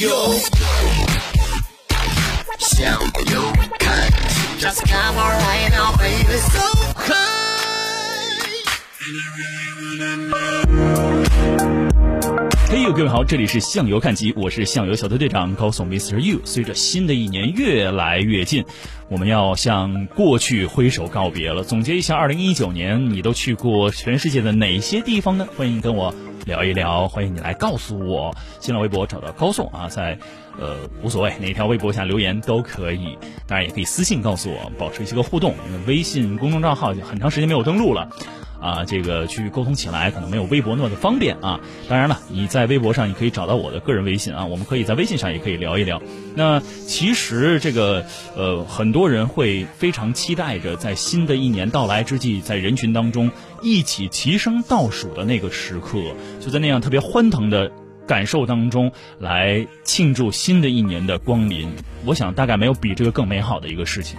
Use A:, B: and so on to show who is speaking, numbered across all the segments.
A: yo. Show your cunt. Just come right now, baby. So high. And I really wanna know. 各位好，这里是向游看集，我是向游小队队长高颂 Mr. You。随着新的一年越来越近，我们要向过去挥手告别了。总结一下，二零一九年你都去过全世界的哪些地方呢？欢迎跟我聊一聊，欢迎你来告诉我。新浪微博找到高颂啊，在呃无所谓哪条微博下留言都可以，当然也可以私信告诉我，保持一些个互动。因为微信公众账号很长时间没有登录了。啊，这个去沟通起来可能没有微博那么的方便啊。当然了，你在微博上你可以找到我的个人微信啊，我们可以在微信上也可以聊一聊。那其实这个呃，很多人会非常期待着在新的一年到来之际，在人群当中一起齐声倒数的那个时刻，就在那样特别欢腾的感受当中来庆祝新的一年的光临。我想大概没有比这个更美好的一个事情。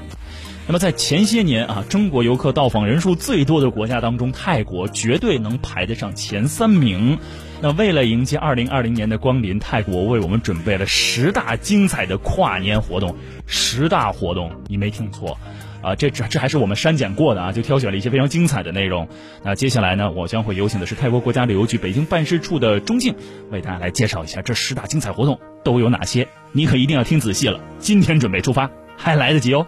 A: 那么在前些年啊，中国游客到访人数最多的国家当中，泰国绝对能排得上前三名。那为了迎接二零二零年的光临，泰国为我们准备了十大精彩的跨年活动。十大活动，你没听错，啊，这这这还是我们删减过的啊，就挑选了一些非常精彩的内容。那接下来呢，我将会有请的是泰国国家旅游局北京办事处的钟静，为大家来介绍一下这十大精彩活动都有哪些。你可一定要听仔细了，今天准备出发，还来得及哦。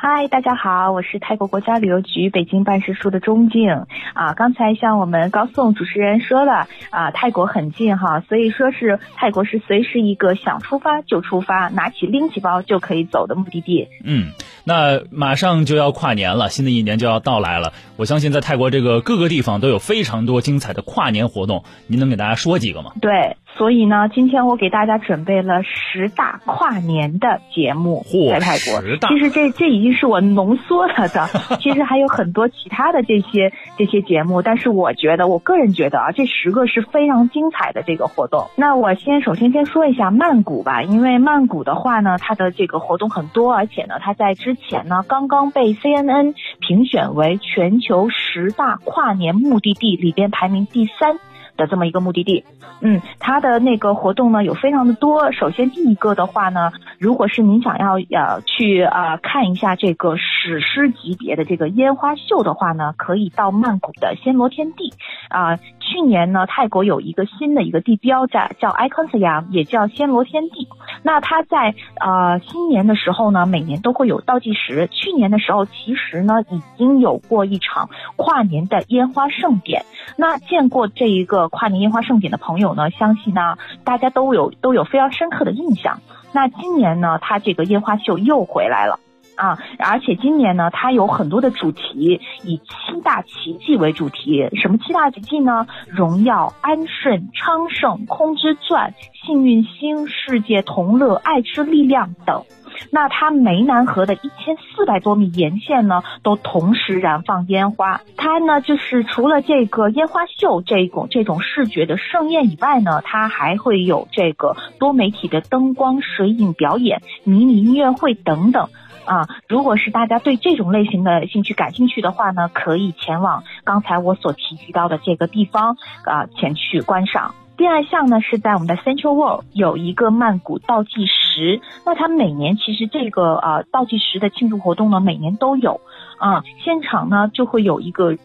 B: 嗨，大家好，我是泰国国家旅游局北京办事处的钟静啊。刚才像我们高颂主持人说了啊，泰国很近哈，所以说是泰国是随时一个想出发就出发，拿起拎起包就可以走的目的地。
A: 嗯，那马上就要跨年了，新的一年就要到来了。我相信在泰国这个各个地方都有非常多精彩的跨年活动，您能给大家说几个吗？
B: 对。所以呢，今天我给大家准备了十大跨年的节目，在泰国。其实这这已经是我浓缩了的，其实还有很多其他的这些这些节目，但是我觉得，我个人觉得啊，这十个是非常精彩的这个活动。那我先首先先说一下曼谷吧，因为曼谷的话呢，它的这个活动很多，而且呢，它在之前呢刚刚被 CNN 评选为全球十大跨年目的地里边排名第三。的这么一个目的地，嗯，它的那个活动呢有非常的多。首先第一个的话呢，如果是您想要呃去呃看一下这个史诗级别的这个烟花秀的话呢，可以到曼谷的暹罗天地啊。去年呢，泰国有一个新的一个地标在叫 Icon Siam，也叫暹罗天地。那它在呃新年的时候呢，每年都会有倒计时。去年的时候，其实呢已经有过一场跨年的烟花盛典。那见过这一个跨年烟花盛典的朋友呢，相信呢大家都有都有非常深刻的印象。那今年呢，它这个烟花秀又回来了。啊，而且今年呢，它有很多的主题，以七大奇迹为主题。什么七大奇迹呢？荣耀、安顺、昌盛、空之钻、幸运星、世界同乐、爱之力量等。那它湄南河的一千四百多米沿线呢，都同时燃放烟花。它呢，就是除了这个烟花秀这种这种视觉的盛宴以外呢，它还会有这个多媒体的灯光、水影表演、迷你音乐会等等。啊，如果是大家对这种类型的兴趣感兴趣的话呢，可以前往刚才我所提及到的这个地方啊，前去观赏。第二项呢，是在我们的 Central World 有一个曼谷倒计时，那它每年其实这个呃倒计时的庆祝活动呢，每年都有啊，现场呢就会有一个。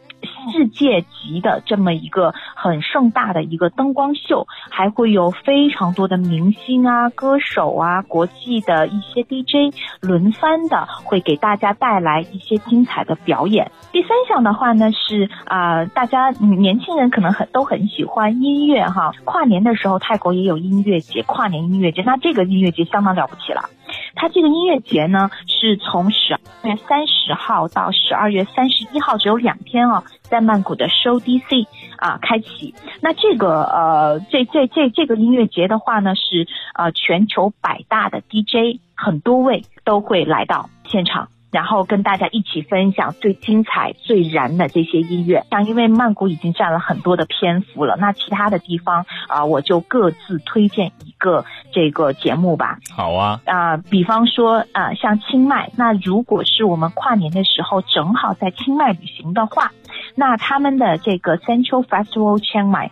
B: 世界级的这么一个很盛大的一个灯光秀，还会有非常多的明星啊、歌手啊、国际的一些 DJ 轮番的，会给大家带来一些精彩的表演。第三项的话呢是啊，大家年轻人可能很都很喜欢音乐哈，跨年的时候泰国也有音乐节，跨年音乐节，那这个音乐节相当了不起了。它这个音乐节呢，是从十二月三十号到十二月三十一号，只有两天哦，在曼谷的 Show DC 啊开启。那这个呃，这这这这个音乐节的话呢，是呃全球百大的 DJ 很多位都会来到现场。然后跟大家一起分享最精彩、最燃的这些音乐。像因为曼谷已经占了很多的篇幅了，那其他的地方啊，我就各自推荐一个这个节目吧。
A: 好啊，
B: 啊，比方说啊，像清迈，那如果是我们跨年的时候正好在清迈旅行的话，那他们的这个 Central Festival 清迈。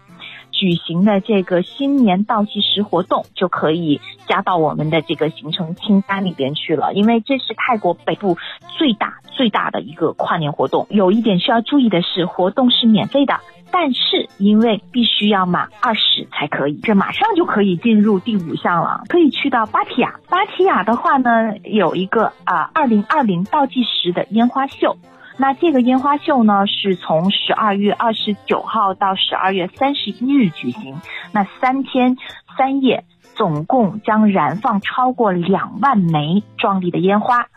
B: 举行的这个新年倒计时活动就可以加到我们的这个行程清单里边去了，因为这是泰国北部最大最大的一个跨年活动。有一点需要注意的是，活动是免费的，但是因为必须要满二十才可以。这马上就可以进入第五项了，可以去到芭提雅。芭提雅的话呢，有一个啊二零二零倒计时的烟花秀。那这个烟花秀呢，是从十二月二十九号到十二月三十一日举行。那三天三夜，总共将燃放超过两万枚壮丽的烟花，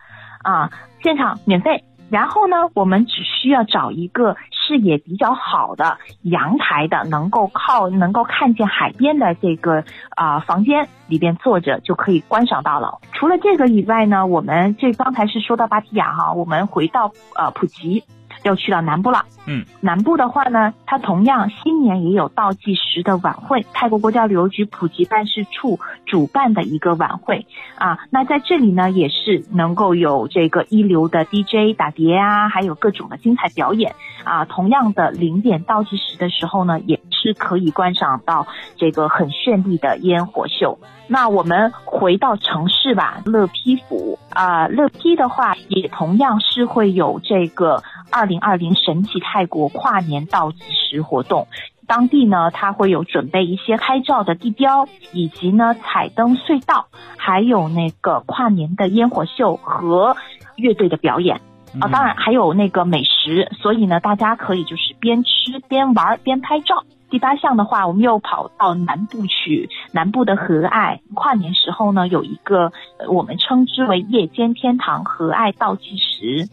B: 啊，现场免费。然后呢，我们只需要找一个视野比较好的阳台的，能够靠能够看见海边的这个啊房间里边坐着就可以观赏到了。除了这个以外呢，我们这刚才是说到芭提雅哈，我们回到呃普吉。要去到南部了，
A: 嗯，
B: 南部的话呢，它同样新年也有倒计时的晚会，泰国国家旅游局普及办事处主办的一个晚会啊。那在这里呢，也是能够有这个一流的 DJ 打碟啊，还有各种的精彩表演啊。同样的零点倒计时的时候呢，也是可以观赏到这个很绚丽的烟火秀。那我们回到城市吧，乐批府啊，乐批的话也同样是会有这个。二零二零神奇泰国跨年倒计时活动，当地呢，它会有准备一些拍照的地标，以及呢彩灯隧道，还有那个跨年的烟火秀和乐队的表演啊，当然还有那个美食，所以呢，大家可以就是边吃边玩边拍照。第八项的话，我们又跑到南部去，南部的和爱跨年时候呢，有一个我们称之为夜间天堂和爱倒计时。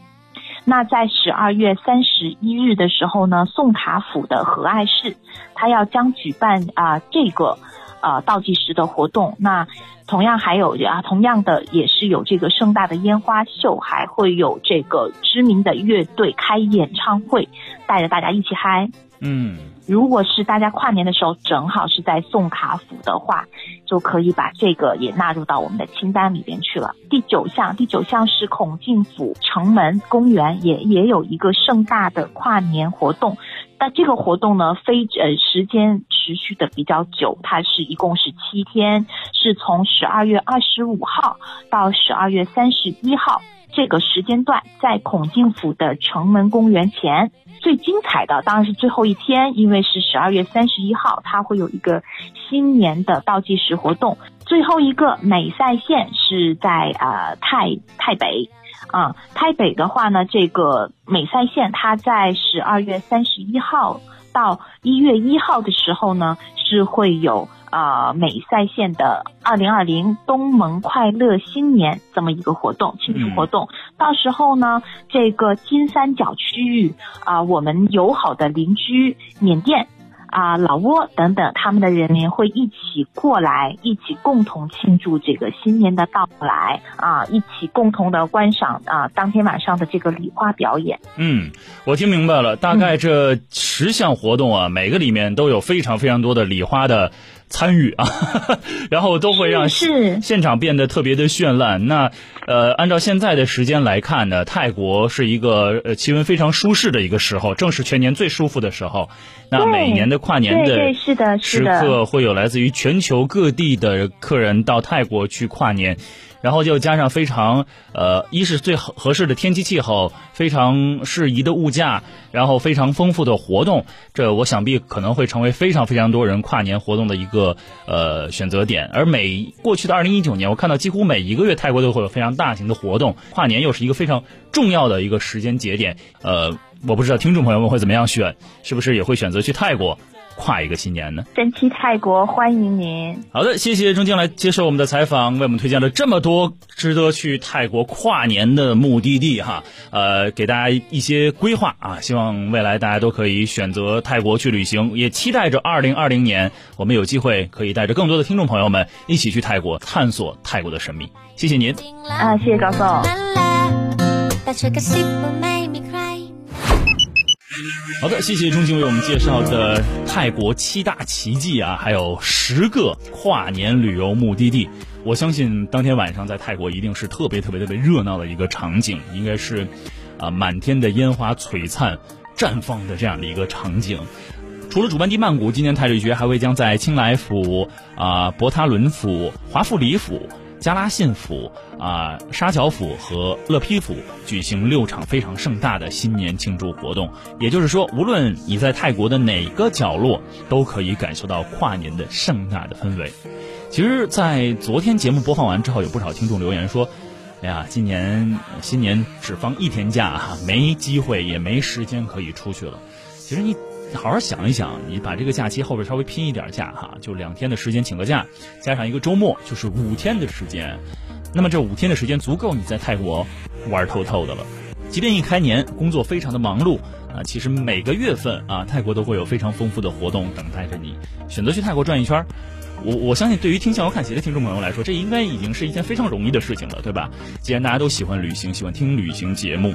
B: 那在十二月三十一日的时候呢，宋卡府的和爱市，它要将举办啊这个，呃倒计时的活动。那同样还有啊，同样的也是有这个盛大的烟花秀，还会有这个知名的乐队开演唱会，带着大家一起嗨。
A: 嗯，
B: 如果是大家跨年的时候正好是在送卡府的话，就可以把这个也纳入到我们的清单里边去了。第九项，第九项是孔敬府城门公园也也有一个盛大的跨年活动，那这个活动呢，非呃时间持续的比较久，它是一共是七天，是从十二月二十五号到十二月三十一号。这个时间段在孔敬府的城门公园前，最精彩的当然是最后一天，因为是十二月三十一号，它会有一个新年的倒计时活动。最后一个美赛线是在呃泰泰北，啊，泰北的话呢，这个美赛线它在十二月三十一号到一月一号的时候呢，是会有。啊，美赛县的二零二零东盟快乐新年这么一个活动庆祝活动，到时候呢，这个金三角区域啊，我们友好的邻居缅甸啊、老挝等等，他们的人民会一起过来，一起共同庆祝这个新年的到来啊，一起共同的观赏啊当天晚上的这个礼花表演。
A: 嗯，我听明白了，大概这十项活动啊，每个里面都有非常非常多的礼花的。参与啊，然后都会让现场变得特别的绚烂。那呃，按照现在的时间来看呢，泰国是一个呃气温非常舒适的一个时候，正是全年最舒服的时候。那每年的跨年的时刻，会有来自于全球各地的客人到泰国去跨年。然后就加上非常呃，一是最合合适的天气气候，非常适宜的物价，然后非常丰富的活动，这我想必可能会成为非常非常多人跨年活动的一个呃选择点。而每过去的二零一九年，我看到几乎每一个月泰国都会有非常大型的活动，跨年又是一个非常重要的一个时间节点。呃，我不知道听众朋友们会怎么样选，是不是也会选择去泰国？跨一个新年呢？
B: 神奇泰国欢迎您。
A: 好的，谢谢钟静来接受我们的采访，为我们推荐了这么多值得去泰国跨年的目的地哈。呃，给大家一些规划啊，希望未来大家都可以选择泰国去旅行，也期待着二零二零年我们有机会可以带着更多的听众朋友们一起去泰国探索泰国的神秘。谢谢您
B: 啊，谢谢高总。
A: 好的，谢谢钟情为我们介绍的泰国七大奇迹啊，还有十个跨年旅游目的地。我相信当天晚上在泰国一定是特别特别特别热闹的一个场景，应该是啊满天的烟花璀璨绽放的这样的一个场景。除了主办地曼谷，今年泰瑞爵还会将在青莱府、啊博他伦府、华富里府。加拉信府啊，沙桥府和勒批府举行六场非常盛大的新年庆祝活动。也就是说，无论你在泰国的哪个角落，都可以感受到跨年的盛大的氛围。其实，在昨天节目播放完之后，有不少听众留言说：“哎呀，今年新年只放一天假，没机会也没时间可以出去了。”其实你。好好想一想，你把这个假期后边稍微拼一点假哈，就两天的时间请个假，加上一个周末，就是五天的时间。那么这五天的时间足够你在泰国玩透透的了。即便一开年工作非常的忙碌啊，其实每个月份啊，泰国都会有非常丰富的活动等待着你。选择去泰国转一圈，我我相信对于听向游看鞋的听众朋友来说，这应该已经是一件非常容易的事情了，对吧？既然大家都喜欢旅行，喜欢听旅行节目。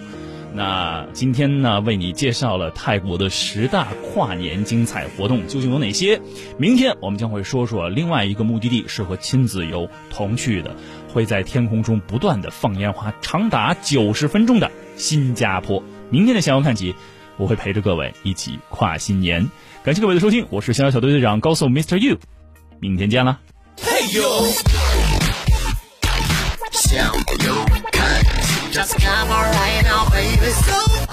A: 那今天呢，为你介绍了泰国的十大跨年精彩活动究竟有哪些？明天我们将会说说另外一个目的地适合亲子游同去的，会在天空中不断的放烟花，长达九十分钟的新加坡。明天的逍遥看集，我会陪着各位一起跨新年。感谢各位的收听，我是逍遥小队队长高颂 Mr. You，明天见了。Just come right now, baby. So